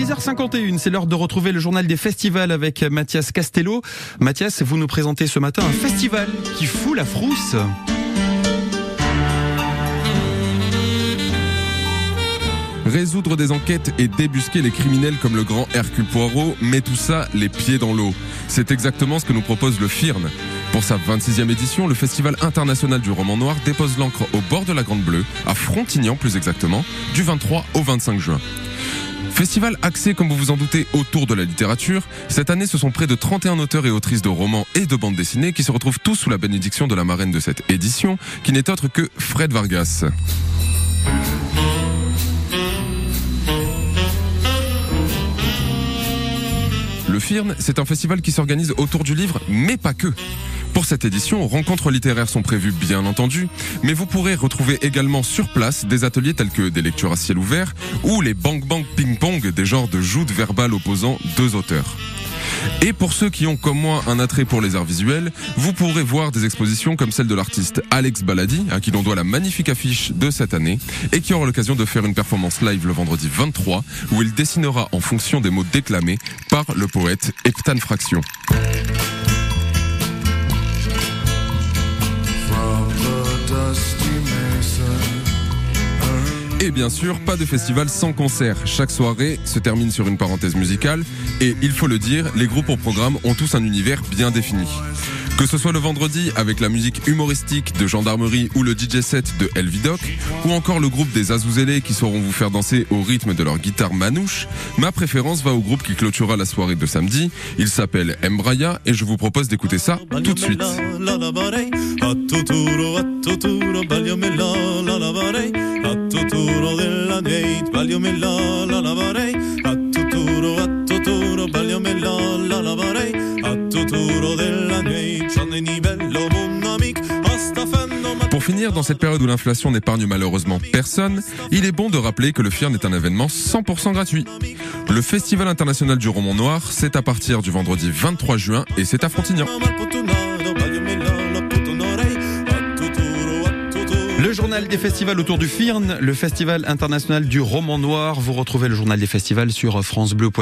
6h51, c'est l'heure de retrouver le journal des festivals avec Mathias Castello. Mathias, vous nous présentez ce matin un festival qui fout la frousse. Résoudre des enquêtes et débusquer les criminels comme le grand Hercule Poirot, met tout ça les pieds dans l'eau. C'est exactement ce que nous propose le FIRN. Pour sa 26e édition, le Festival international du roman noir dépose l'encre au bord de la Grande Bleue, à Frontignan plus exactement, du 23 au 25 juin. Festival axé, comme vous vous en doutez, autour de la littérature. Cette année, ce sont près de 31 auteurs et autrices de romans et de bandes dessinées qui se retrouvent tous sous la bénédiction de la marraine de cette édition, qui n'est autre que Fred Vargas. Le FIRN, c'est un festival qui s'organise autour du livre, mais pas que. Pour cette édition, rencontres littéraires sont prévues bien entendu, mais vous pourrez retrouver également sur place des ateliers tels que des lectures à ciel ouvert ou les bang bang ping pong, des genres de joutes verbales opposant deux auteurs. Et pour ceux qui ont comme moi un attrait pour les arts visuels, vous pourrez voir des expositions comme celle de l'artiste Alex Baladi, à qui l'on doit la magnifique affiche de cette année, et qui aura l'occasion de faire une performance live le vendredi 23, où il dessinera en fonction des mots déclamés par le poète Eptan Fraction. Et bien sûr, pas de festival sans concert. Chaque soirée se termine sur une parenthèse musicale. Et il faut le dire, les groupes au programme ont tous un univers bien défini. Que ce soit le vendredi avec la musique humoristique de Gendarmerie ou le DJ set de Elvidoc, ou encore le groupe des Azouzélés qui sauront vous faire danser au rythme de leur guitare manouche, ma préférence va au groupe qui clôturera la soirée de samedi. Il s'appelle Embraya et je vous propose d'écouter ça tout de suite. Pour finir, dans cette période où l'inflation n'épargne malheureusement personne, il est bon de rappeler que le FIRN est un événement 100% gratuit. Le Festival international du roman noir, c'est à partir du vendredi 23 juin et c'est à Frontignan. Journal des festivals autour du FIRN, le Festival international du roman noir. Vous retrouvez le journal des festivals sur francebleu.fr.